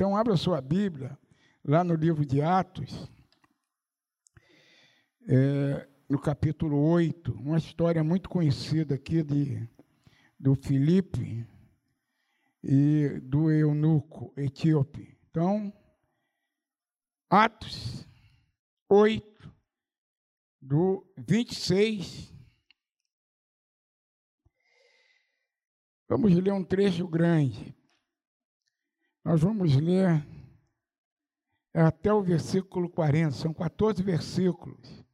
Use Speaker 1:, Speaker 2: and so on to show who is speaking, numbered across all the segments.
Speaker 1: Então, abra sua Bíblia, lá no livro de Atos, é, no capítulo 8, uma história muito conhecida aqui de, do Filipe e do eunuco etíope. Então, Atos 8, do 26. Vamos ler um trecho grande. Nós vamos ler até o versículo 40, são 14 versículos,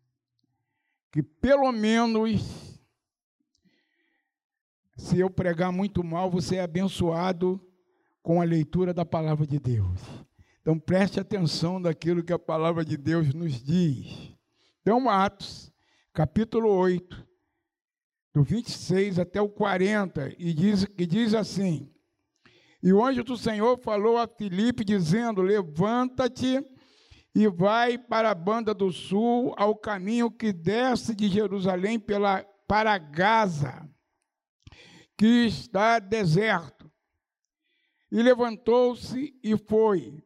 Speaker 1: que pelo menos, se eu pregar muito mal, você é abençoado com a leitura da palavra de Deus. Então preste atenção daquilo que a palavra de Deus nos diz. Então, Atos, capítulo 8, do 26 até o 40, e diz, e diz assim: e o anjo do Senhor falou a Filipe, dizendo: Levanta-te e vai para a banda do sul, ao caminho que desce de Jerusalém pela, para Gaza, que está deserto. E levantou-se e foi.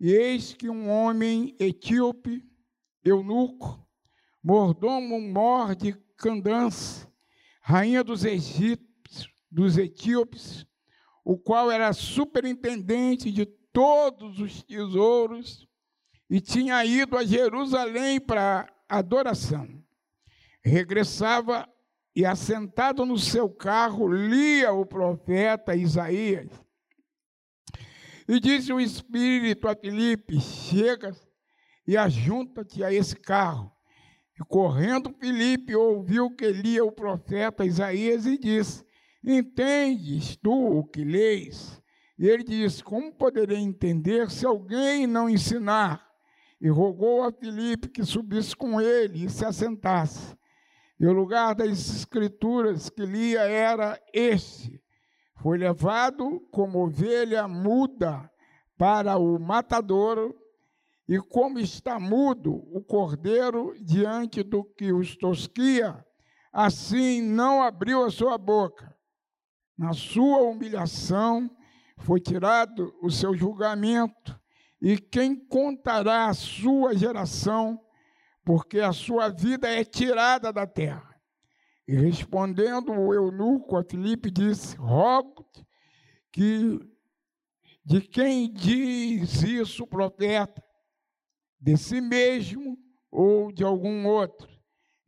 Speaker 1: E eis que um homem etíope, eunuco, mordomo mor de Candance, rainha dos egípcios, dos etíopes, o qual era superintendente de todos os tesouros e tinha ido a Jerusalém para adoração. Regressava e, assentado no seu carro, lia o profeta Isaías. E disse o Espírito a Filipe: Chega e ajunta-te a esse carro. E correndo Filipe ouviu que lia o profeta Isaías e disse: Entendes tu o que leis? E ele disse: Como poderei entender se alguém não ensinar? E rogou a Filipe que subisse com ele e se assentasse. E o lugar das escrituras que lia era este: Foi levado como ovelha muda para o matadouro, e como está mudo o cordeiro diante do que os tosquia, assim não abriu a sua boca. Na sua humilhação foi tirado o seu julgamento, e quem contará a sua geração, porque a sua vida é tirada da terra. E respondendo o eunuco a Filipe disse: Rogo que de quem diz isso o profeta, de si mesmo ou de algum outro.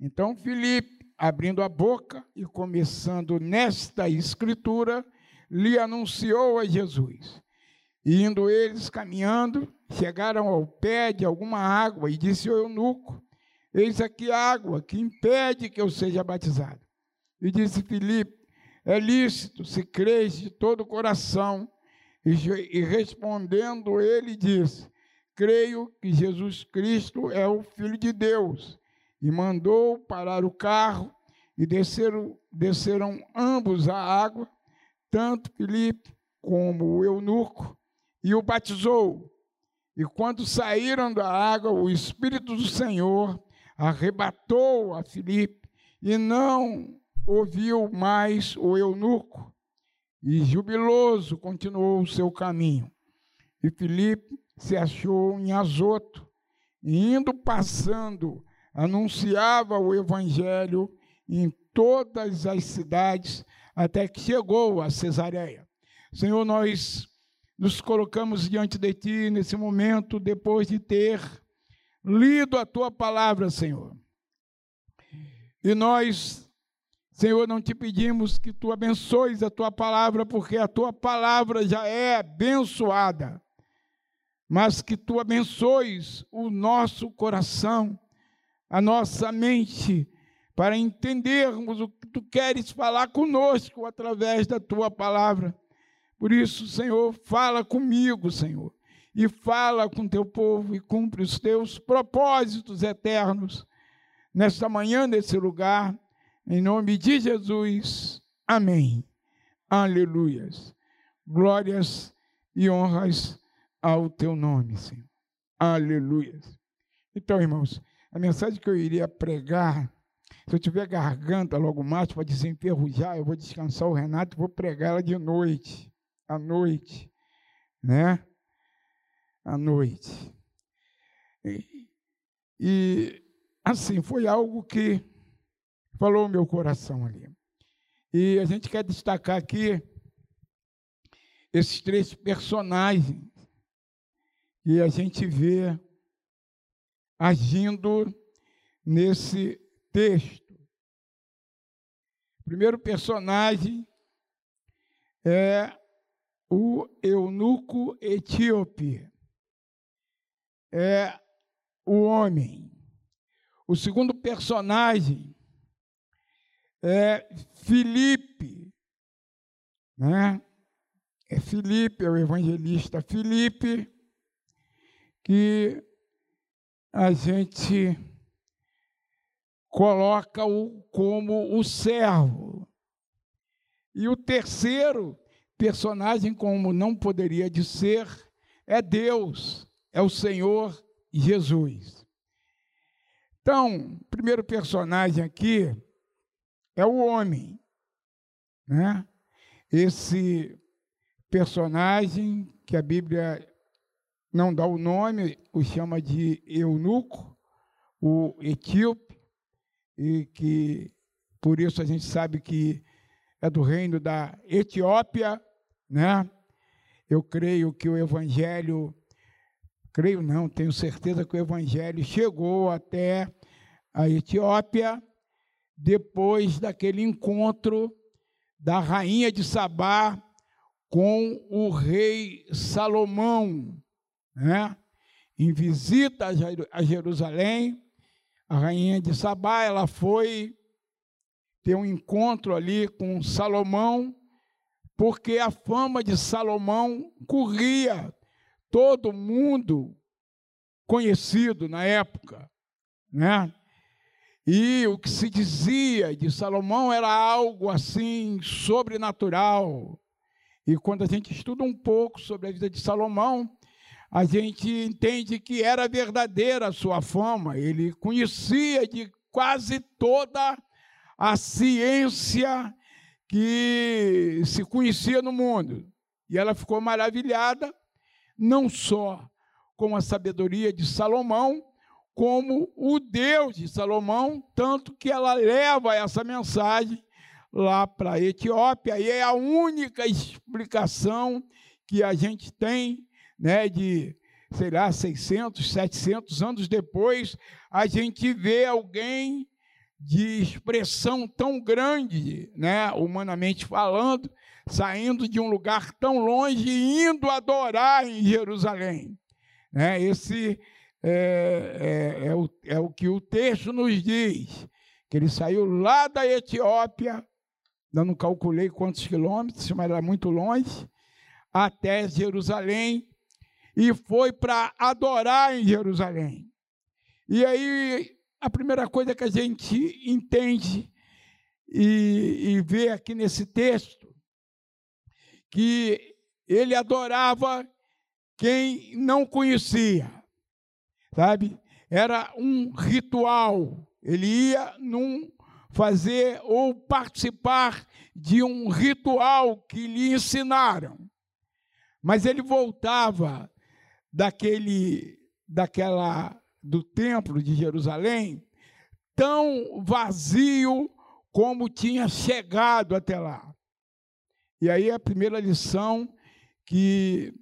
Speaker 1: Então Filipe abrindo a boca e começando nesta escritura, lhe anunciou a Jesus. E indo eles caminhando, chegaram ao pé de alguma água e disse ao eunuco: Eis aqui água que impede que eu seja batizado. E disse Filipe: É lícito se crês de todo o coração. E, e respondendo ele disse: Creio que Jesus Cristo é o Filho de Deus e mandou parar o carro, e desceram, desceram ambos à água, tanto Filipe como o eunuco, e o batizou. E quando saíram da água, o Espírito do Senhor arrebatou a Filipe, e não ouviu mais o eunuco, e jubiloso continuou o seu caminho. E Filipe se achou em Azoto, e indo passando anunciava o evangelho em todas as cidades até que chegou a Cesareia. Senhor, nós nos colocamos diante de ti nesse momento depois de ter lido a tua palavra, Senhor. E nós, Senhor, não te pedimos que tu abençoes a tua palavra, porque a tua palavra já é abençoada, mas que tu abençoes o nosso coração a nossa mente para entendermos o que tu queres falar conosco através da tua palavra. Por isso, Senhor, fala comigo, Senhor, e fala com teu povo e cumpre os teus propósitos eternos nesta manhã, nesse lugar, em nome de Jesus. Amém. Aleluias. Glórias e honras ao teu nome, Senhor. Aleluias. Então, irmãos, a mensagem que eu iria pregar, se eu tiver garganta logo mais para desenferrujar, eu vou descansar o Renato e vou pregar ela de noite, à noite, né? à noite. E, e assim, foi algo que falou o meu coração ali. E a gente quer destacar aqui esses três personagens que a gente vê agindo nesse texto. O primeiro personagem é o eunuco etíope. É o homem. O segundo personagem é Filipe, né? É Filipe, é o evangelista Filipe, que a gente coloca-o como o servo. E o terceiro personagem, como não poderia de ser, é Deus, é o Senhor Jesus. Então, o primeiro personagem aqui é o homem, né? Esse personagem que a Bíblia não dá o nome, o chama de eunuco, o etíope, e que por isso a gente sabe que é do reino da Etiópia, né? Eu creio que o evangelho, creio não, tenho certeza que o evangelho chegou até a Etiópia depois daquele encontro da rainha de Sabá com o rei Salomão, né? Em visita a Jerusalém, a rainha de Sabá, ela foi ter um encontro ali com Salomão, porque a fama de Salomão corria todo mundo conhecido na época, né? E o que se dizia de Salomão era algo assim sobrenatural. E quando a gente estuda um pouco sobre a vida de Salomão, a gente entende que era verdadeira a sua fama. Ele conhecia de quase toda a ciência que se conhecia no mundo. E ela ficou maravilhada, não só com a sabedoria de Salomão, como o Deus de Salomão, tanto que ela leva essa mensagem lá para a Etiópia, e é a única explicação que a gente tem, né, de, sei lá, 600, 700 anos depois, a gente vê alguém de expressão tão grande, né, humanamente falando, saindo de um lugar tão longe e indo adorar em Jerusalém. Né? Esse é, é, é, o, é o que o texto nos diz, que ele saiu lá da Etiópia, não calculei quantos quilômetros, mas era muito longe, até Jerusalém, e foi para adorar em Jerusalém. E aí, a primeira coisa que a gente entende e, e vê aqui nesse texto, que ele adorava quem não conhecia sabe? Era um ritual. Ele ia num fazer ou participar de um ritual que lhe ensinaram. Mas ele voltava daquele daquela do templo de Jerusalém tão vazio como tinha chegado até lá. E aí a primeira lição que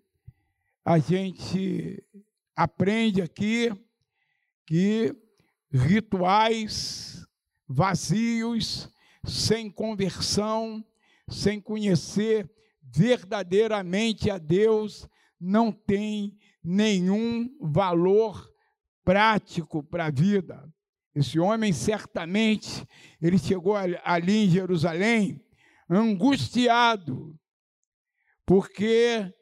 Speaker 1: a gente aprende aqui que rituais vazios, sem conversão, sem conhecer verdadeiramente a Deus, não tem nenhum valor prático para a vida. Esse homem certamente ele chegou ali em Jerusalém angustiado, porque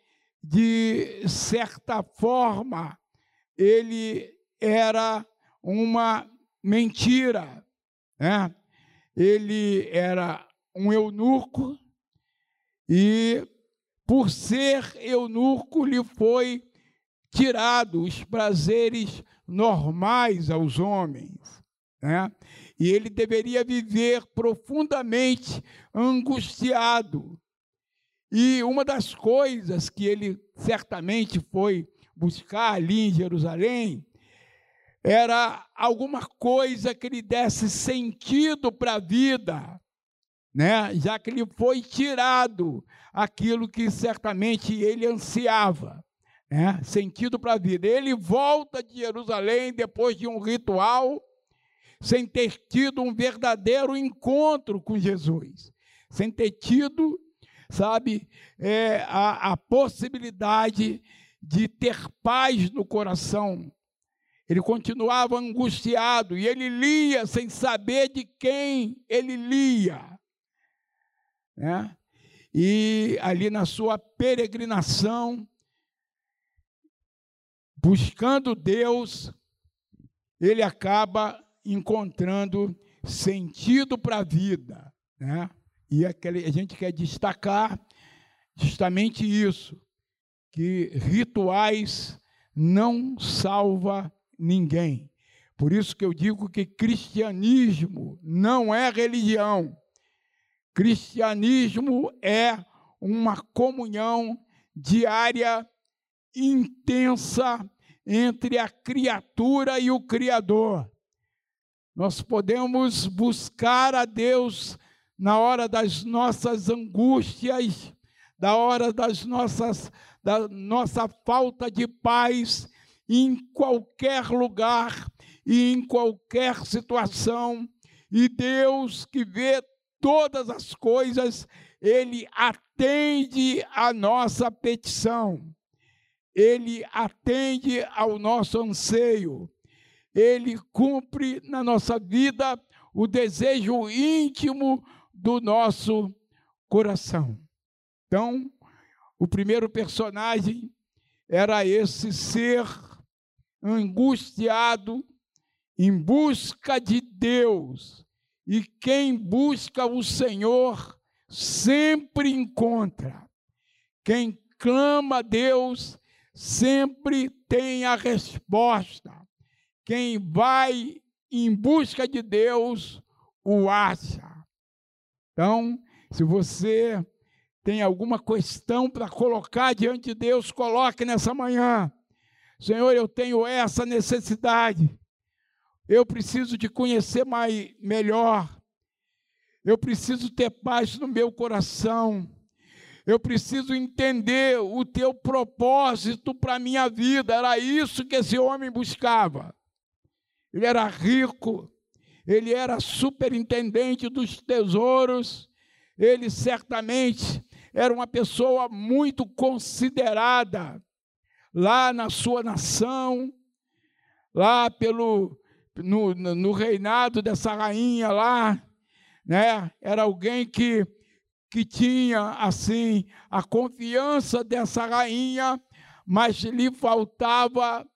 Speaker 1: de certa forma ele era uma mentira. Né? Ele era um eunuco e, por ser eunuco, lhe foi tirado os prazeres normais aos homens. Né? E ele deveria viver profundamente angustiado. E uma das coisas que ele certamente foi buscar ali em Jerusalém era alguma coisa que lhe desse sentido para a vida, né? já que lhe foi tirado aquilo que certamente ele ansiava. Né? Sentido para a vida. Ele volta de Jerusalém depois de um ritual, sem ter tido um verdadeiro encontro com Jesus, sem ter tido, sabe, é, a, a possibilidade de ter paz no coração. Ele continuava angustiado e ele lia sem saber de quem ele lia. Né? E ali na sua peregrinação, buscando Deus, ele acaba encontrando sentido para a vida. Né? E aquele, a gente quer destacar justamente isso, que rituais não salva ninguém. Por isso que eu digo que cristianismo não é religião. Cristianismo é uma comunhão diária intensa entre a criatura e o Criador. Nós podemos buscar a Deus na hora das nossas angústias, da hora das nossas da nossa falta de paz em qualquer lugar e em qualquer situação. E Deus que vê todas as coisas, ele atende a nossa petição. Ele atende ao nosso anseio. Ele cumpre na nossa vida o desejo íntimo do nosso coração. Então, o primeiro personagem era esse ser angustiado em busca de Deus. E quem busca o Senhor sempre encontra. Quem clama a Deus sempre tem a resposta. Quem vai em busca de Deus o acha. Então, se você tem alguma questão para colocar diante de Deus, coloque nessa manhã. Senhor, eu tenho essa necessidade. Eu preciso te conhecer mais, melhor. Eu preciso ter paz no meu coração. Eu preciso entender o teu propósito para a minha vida. Era isso que esse homem buscava. Ele era rico, ele era superintendente dos tesouros, ele certamente era uma pessoa muito considerada lá na sua nação, lá pelo no, no reinado dessa rainha lá, né? Era alguém que que tinha assim a confiança dessa rainha, mas lhe faltava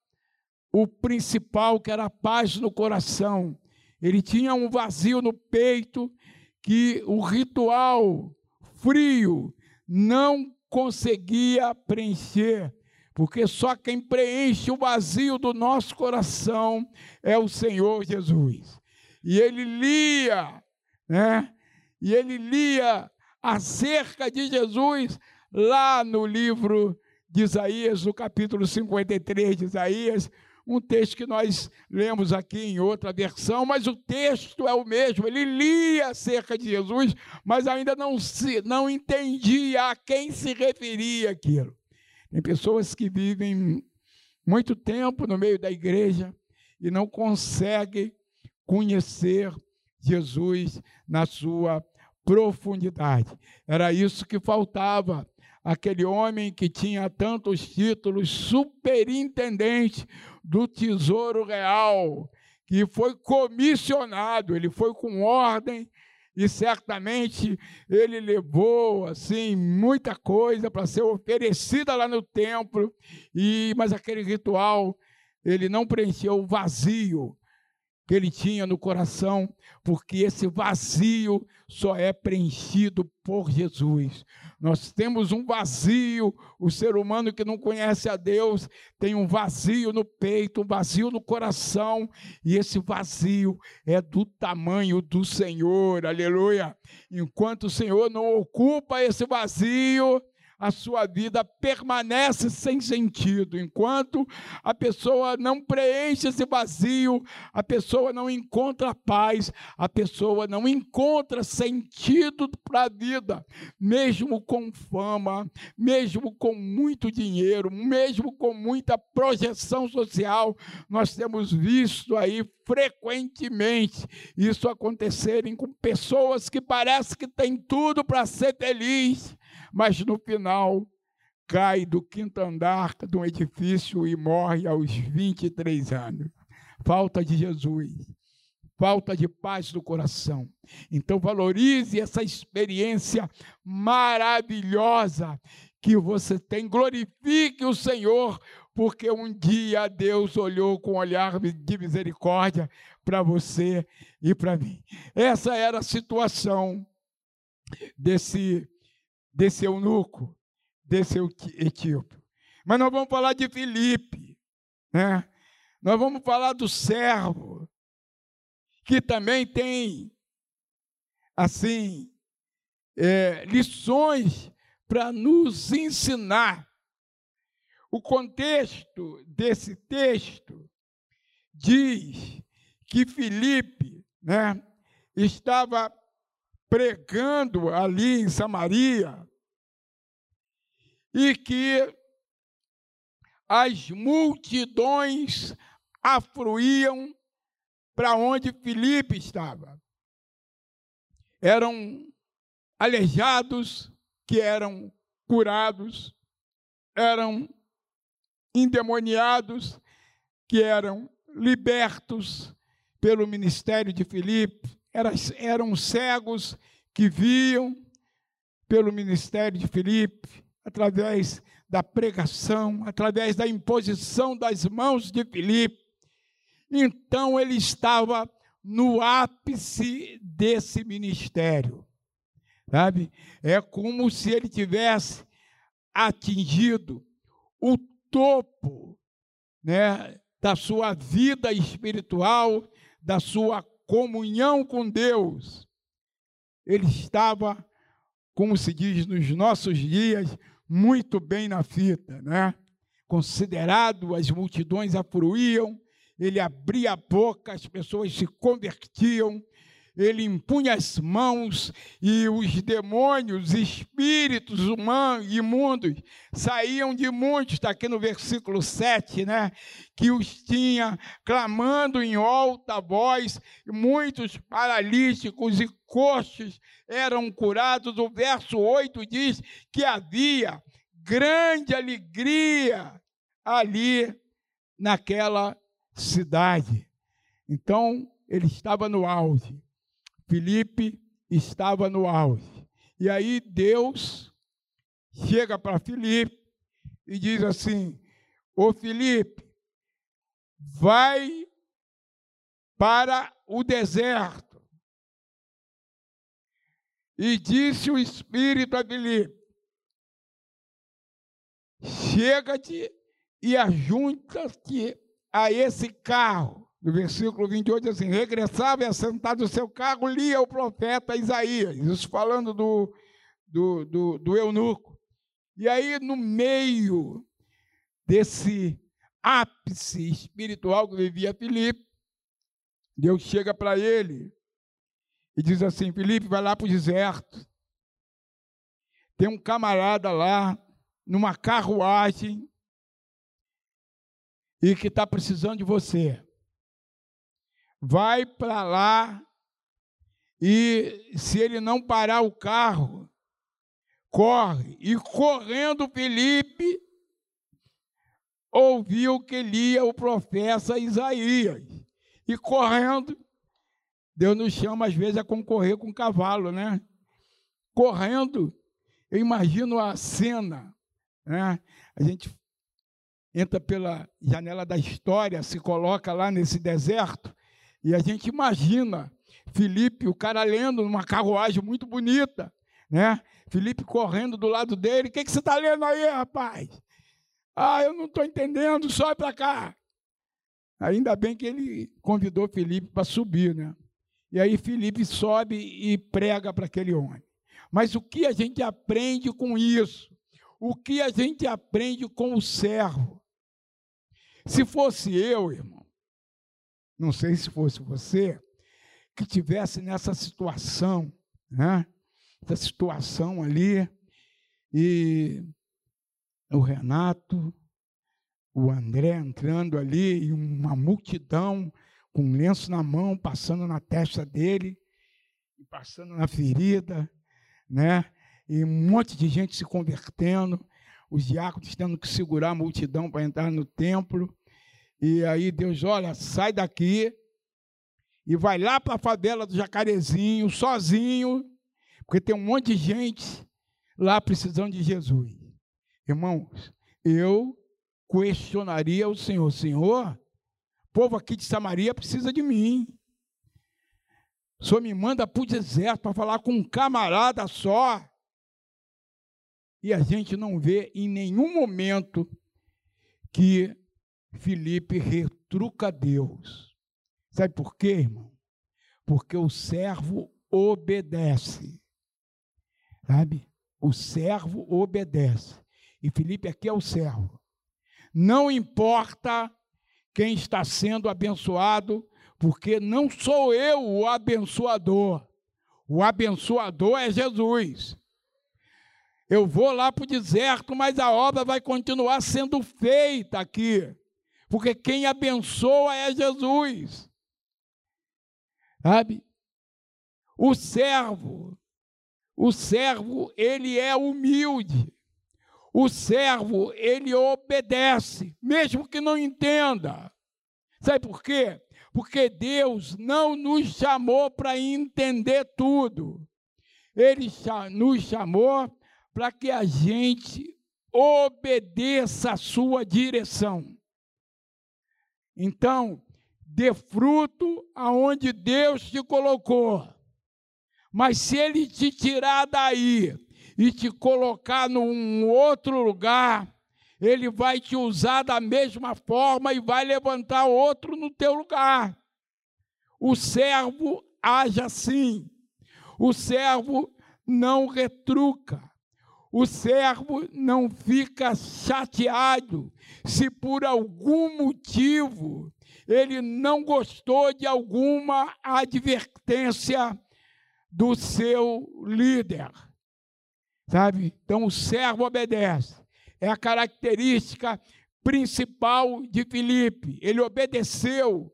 Speaker 1: o principal, que era a paz no coração. Ele tinha um vazio no peito que o ritual frio não conseguia preencher porque só quem preenche o vazio do nosso coração é o Senhor Jesus. E ele lia, né? E ele lia acerca de Jesus lá no livro de Isaías, no capítulo 53 de Isaías, um texto que nós lemos aqui em outra versão, mas o texto é o mesmo. Ele lia acerca de Jesus, mas ainda não, se, não entendia a quem se referia aquilo. Tem pessoas que vivem muito tempo no meio da igreja e não conseguem conhecer Jesus na sua profundidade. Era isso que faltava. Aquele homem que tinha tantos títulos, superintendente do Tesouro Real, que foi comissionado, ele foi com ordem e certamente ele levou assim muita coisa para ser oferecida lá no templo. E mas aquele ritual ele não preencheu o vazio que ele tinha no coração, porque esse vazio só é preenchido por Jesus. Nós temos um vazio, o ser humano que não conhece a Deus tem um vazio no peito, um vazio no coração, e esse vazio é do tamanho do Senhor, aleluia. Enquanto o Senhor não ocupa esse vazio, a sua vida permanece sem sentido. Enquanto a pessoa não preenche esse vazio, a pessoa não encontra paz, a pessoa não encontra sentido para a vida, mesmo com fama, mesmo com muito dinheiro, mesmo com muita projeção social. Nós temos visto aí frequentemente isso acontecerem com pessoas que parece que têm tudo para ser feliz, mas no final cai do quinto andar de um edifício e morre aos 23 anos. Falta de Jesus, falta de paz no coração. Então valorize essa experiência maravilhosa que você tem, glorifique o Senhor, porque um dia Deus olhou com um olhar de misericórdia para você e para mim. Essa era a situação desse desse eunuco, desse etíope. Mas nós vamos falar de Filipe, né? Nós vamos falar do servo, que também tem, assim, é, lições para nos ensinar. O contexto desse texto diz que Filipe né, estava pregando ali em Samaria e que as multidões afluíam para onde Filipe estava. Eram aleijados que eram curados, eram endemoniados que eram libertos pelo ministério de Filipe, eram cegos que viam pelo ministério de Filipe, através da pregação, através da imposição das mãos de Filipe. Então ele estava no ápice desse ministério. Sabe? É como se ele tivesse atingido o topo, né, da sua vida espiritual, da sua comunhão com Deus. Ele estava, como se diz nos nossos dias, muito bem na fita, né? Considerado, as multidões afluíam, ele abria a boca, as pessoas se convertiam, ele impunha as mãos e os demônios, espíritos humanos, imundos, saíam de muitos, está aqui no versículo 7, né? Que os tinha clamando em alta voz, muitos paralíticos e coxos eram curados. O verso 8 diz que havia grande alegria ali naquela cidade. Então, ele estava no auge. Filipe estava no auge. E aí Deus chega para Filipe e diz assim: Ô Filipe, vai para o deserto. E disse o Espírito a Filipe: Chega-te e ajunta-te a esse carro no versículo 28, assim: regressava e assentado no seu carro, lia o profeta Isaías, isso falando do, do, do, do eunuco. E aí, no meio desse ápice espiritual que vivia Filipe, Deus chega para ele e diz assim: Filipe, vai lá para o deserto. Tem um camarada lá, numa carruagem, e que está precisando de você vai para lá e se ele não parar o carro, corre. E correndo Felipe ouviu que lia o profeta Isaías. E correndo, Deus nos chama às vezes a concorrer com o cavalo, né? Correndo, eu imagino a cena, né? A gente entra pela janela da história, se coloca lá nesse deserto, e a gente imagina Felipe, o cara lendo numa carruagem muito bonita, né? Felipe correndo do lado dele. O que, que você está lendo aí, rapaz? Ah, eu não estou entendendo, sobe para cá. Ainda bem que ele convidou Felipe para subir, né? E aí Felipe sobe e prega para aquele homem. Mas o que a gente aprende com isso? o que a gente aprende com o servo. Se fosse eu, irmão, não sei se fosse você, que tivesse nessa situação, né? Essa situação ali, e o Renato, o André entrando ali, e uma multidão com um lenço na mão, passando na testa dele, passando na ferida, né? E um monte de gente se convertendo, os diáconos tendo que segurar a multidão para entrar no templo. E aí Deus, olha, sai daqui e vai lá para a favela do Jacarezinho, sozinho, porque tem um monte de gente lá precisando de Jesus. Irmãos, eu questionaria o Senhor, Senhor, povo aqui de Samaria precisa de mim. O Senhor me manda para o deserto para falar com um camarada só. E a gente não vê em nenhum momento que Felipe retruca Deus. Sabe por quê, irmão? Porque o servo obedece. Sabe? O servo obedece. E Felipe aqui é o servo. Não importa quem está sendo abençoado, porque não sou eu o abençoador. O abençoador é Jesus. Eu vou lá para o deserto, mas a obra vai continuar sendo feita aqui, porque quem abençoa é Jesus. Sabe? O servo, o servo, ele é humilde. O servo, ele obedece, mesmo que não entenda. Sabe por quê? Porque Deus não nos chamou para entender tudo. Ele nos chamou para que a gente obedeça a sua direção. Então, dê fruto aonde Deus te colocou. Mas se ele te tirar daí e te colocar num outro lugar, ele vai te usar da mesma forma e vai levantar outro no teu lugar. O servo age assim. O servo não retruca. O servo não fica chateado se por algum motivo ele não gostou de alguma advertência do seu líder. Sabe? Então o servo obedece. É a característica principal de Filipe. Ele obedeceu.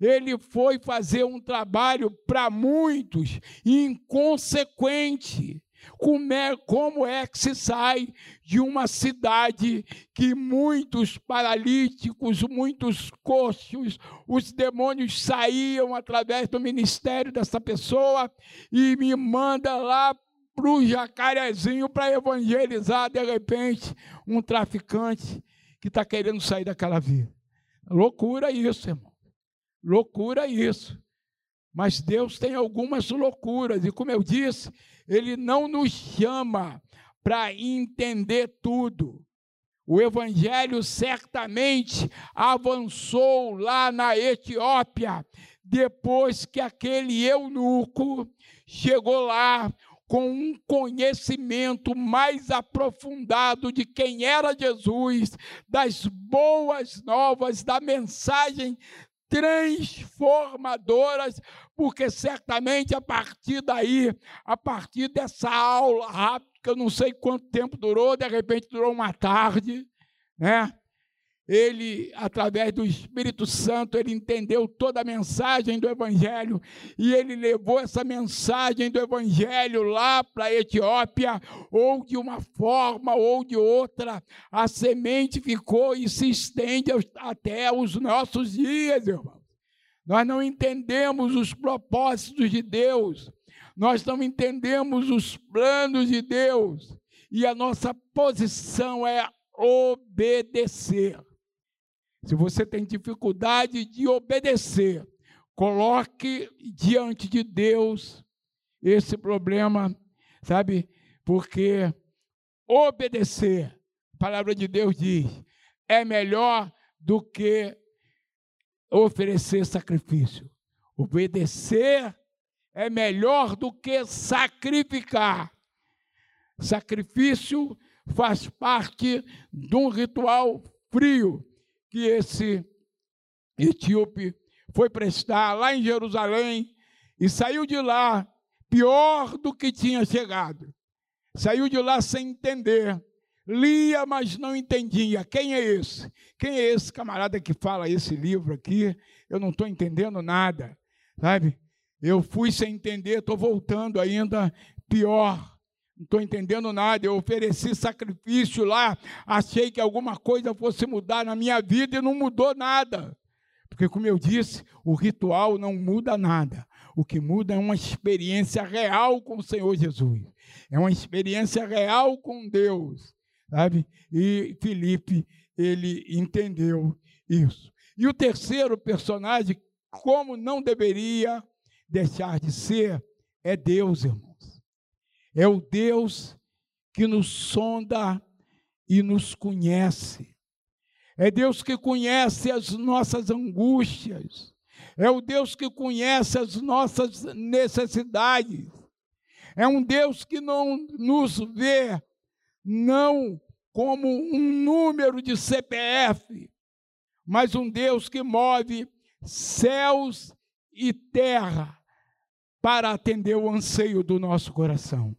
Speaker 1: Ele foi fazer um trabalho para muitos inconsequente. Como é, como é que se sai de uma cidade que muitos paralíticos, muitos coxos, os demônios saíam através do ministério dessa pessoa e me manda lá para o jacarezinho para evangelizar, de repente, um traficante que está querendo sair daquela vida. Loucura isso, irmão. Loucura isso. Mas Deus tem algumas loucuras, e como eu disse, Ele não nos chama para entender tudo. O Evangelho certamente avançou lá na Etiópia, depois que aquele eunuco chegou lá com um conhecimento mais aprofundado de quem era Jesus, das boas novas, da mensagem transformadoras, porque certamente a partir daí, a partir dessa aula rápida, que eu não sei quanto tempo durou, de repente durou uma tarde, né? ele, através do Espírito Santo, ele entendeu toda a mensagem do Evangelho e ele levou essa mensagem do Evangelho lá para a Etiópia, ou de uma forma ou de outra, a semente ficou e se estende até os nossos dias, irmãos. Nós não entendemos os propósitos de Deus, nós não entendemos os planos de Deus, e a nossa posição é obedecer. Se você tem dificuldade de obedecer, coloque diante de Deus esse problema, sabe? Porque obedecer, a palavra de Deus diz, é melhor do que oferecer sacrifício. Obedecer é melhor do que sacrificar. Sacrifício faz parte de um ritual frio que esse etíope foi prestar lá em Jerusalém e saiu de lá pior do que tinha chegado. Saiu de lá sem entender. Lia, mas não entendia. Quem é esse? Quem é esse camarada que fala esse livro aqui? Eu não estou entendendo nada, sabe? Eu fui sem entender, estou voltando ainda pior. Não estou entendendo nada. Eu ofereci sacrifício lá, achei que alguma coisa fosse mudar na minha vida e não mudou nada. Porque, como eu disse, o ritual não muda nada. O que muda é uma experiência real com o Senhor Jesus. É uma experiência real com Deus, sabe? E Felipe, ele entendeu isso. E o terceiro personagem, como não deveria deixar de ser, é Deus, irmãos. É o Deus que nos sonda e nos conhece. É Deus que conhece as nossas angústias. É o Deus que conhece as nossas necessidades. É um Deus que não nos vê não como um número de CPF, mas um Deus que move céus e terra para atender o anseio do nosso coração.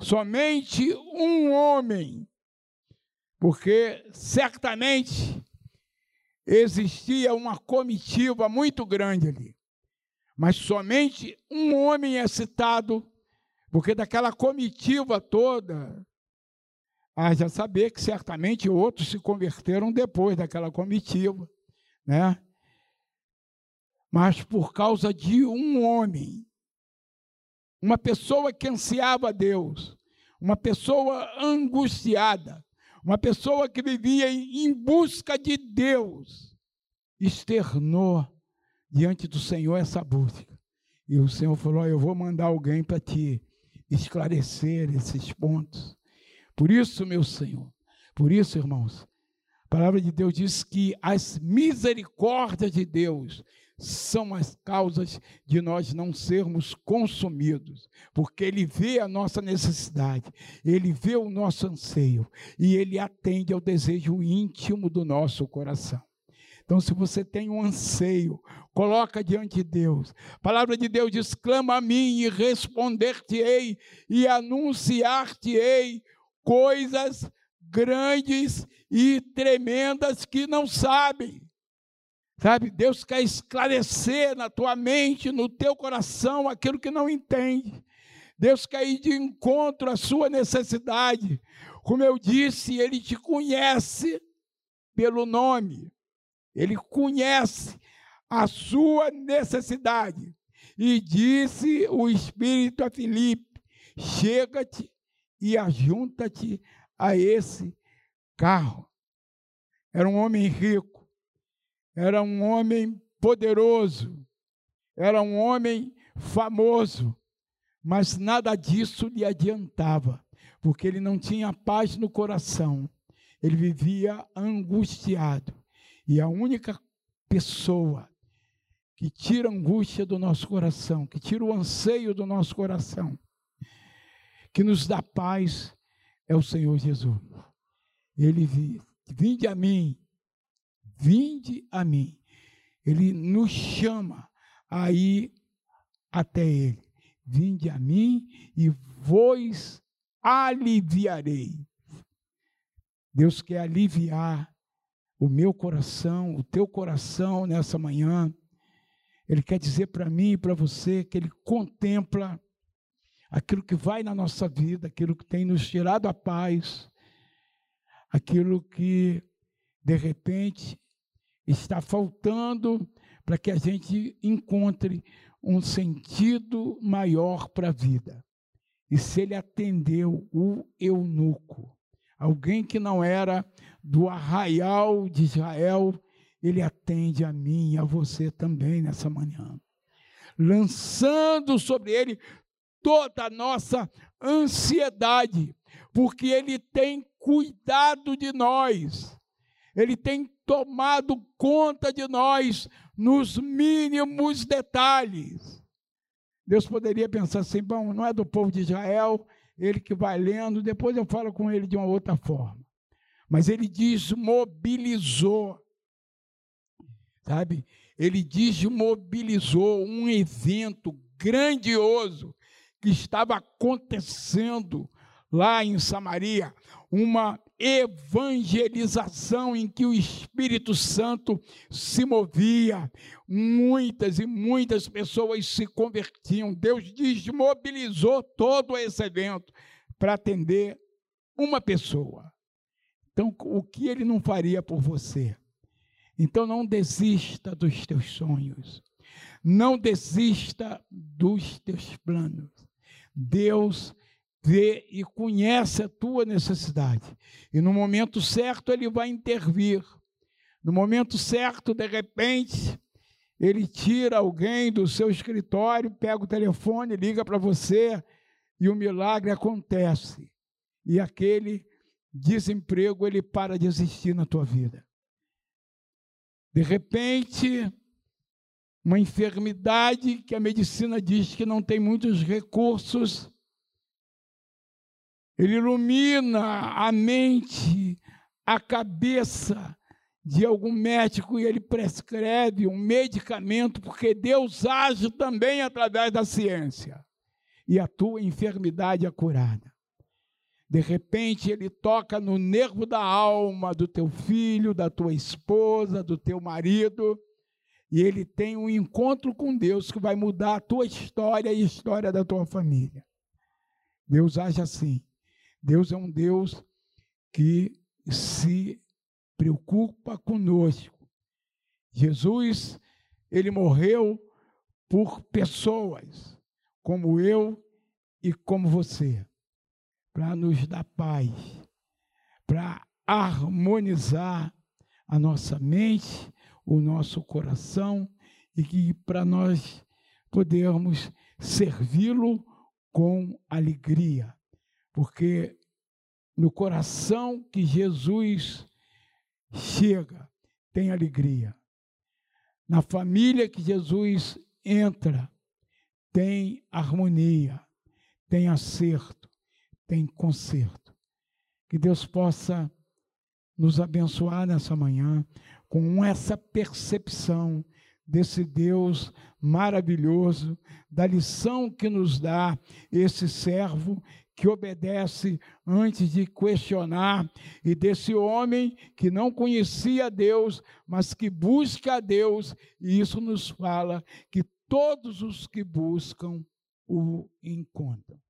Speaker 1: Somente um homem porque certamente existia uma comitiva muito grande ali. Mas somente um homem é citado, porque daquela comitiva toda, haja saber que certamente outros se converteram depois daquela comitiva, né? Mas por causa de um homem, uma pessoa que ansiava Deus, uma pessoa angustiada, uma pessoa que vivia em busca de Deus, externou diante do Senhor essa busca. E o Senhor falou: Eu vou mandar alguém para te esclarecer esses pontos. Por isso, meu Senhor, por isso, irmãos, a palavra de Deus diz que as misericórdias de Deus são as causas de nós não sermos consumidos, porque Ele vê a nossa necessidade, Ele vê o nosso anseio e Ele atende ao desejo íntimo do nosso coração. Então, se você tem um anseio, coloca diante de Deus. A palavra de Deus diz: clama a mim e responder-te-ei e anunciar-te-ei coisas grandes e tremendas que não sabem. Sabe, Deus quer esclarecer na tua mente, no teu coração, aquilo que não entende. Deus quer ir de encontro à sua necessidade. Como eu disse, Ele te conhece pelo nome. Ele conhece a sua necessidade. E disse o Espírito a Filipe: chega-te e ajunta-te a esse carro. Era um homem rico era um homem poderoso, era um homem famoso, mas nada disso lhe adiantava, porque ele não tinha paz no coração, ele vivia angustiado. E a única pessoa que tira a angústia do nosso coração, que tira o anseio do nosso coração, que nos dá paz, é o Senhor Jesus. Ele diz: Vinde a mim, Vinde a mim. Ele nos chama a ir até Ele. Vinde a mim e vos aliviarei. Deus quer aliviar o meu coração, o teu coração nessa manhã. Ele quer dizer para mim e para você que Ele contempla aquilo que vai na nossa vida, aquilo que tem nos tirado a paz, aquilo que, de repente, está faltando para que a gente encontre um sentido maior para a vida. E se ele atendeu o eunuco, alguém que não era do arraial de Israel, ele atende a mim e a você também nessa manhã. Lançando sobre ele toda a nossa ansiedade, porque ele tem cuidado de nós. Ele tem tomado conta de nós nos mínimos detalhes. Deus poderia pensar assim: bom, não é do povo de Israel, ele que vai lendo, depois eu falo com ele de uma outra forma. Mas ele diz mobilizou. Sabe? Ele diz mobilizou um evento grandioso que estava acontecendo lá em Samaria, uma evangelização em que o Espírito Santo se movia, muitas e muitas pessoas se convertiam. Deus desmobilizou todo esse evento para atender uma pessoa. Então, o que ele não faria por você? Então, não desista dos teus sonhos. Não desista dos teus planos. Deus vê e conhece a tua necessidade. E no momento certo ele vai intervir. No momento certo, de repente, ele tira alguém do seu escritório, pega o telefone, liga para você e o milagre acontece. E aquele desemprego ele para de existir na tua vida. De repente, uma enfermidade que a medicina diz que não tem muitos recursos, ele ilumina a mente, a cabeça de algum médico e ele prescreve um medicamento, porque Deus age também através da ciência. E a tua enfermidade é curada. De repente, ele toca no nervo da alma do teu filho, da tua esposa, do teu marido, e ele tem um encontro com Deus que vai mudar a tua história e a história da tua família. Deus age assim. Deus é um Deus que se preocupa conosco. Jesus, ele morreu por pessoas como eu e como você, para nos dar paz, para harmonizar a nossa mente, o nosso coração e que para nós podermos servi-lo com alegria porque no coração que Jesus chega, tem alegria. Na família que Jesus entra, tem harmonia, tem acerto, tem conserto. Que Deus possa nos abençoar nessa manhã com essa percepção desse Deus maravilhoso, da lição que nos dá esse servo que obedece antes de questionar, e desse homem que não conhecia Deus, mas que busca a Deus, e isso nos fala que todos os que buscam o encontram.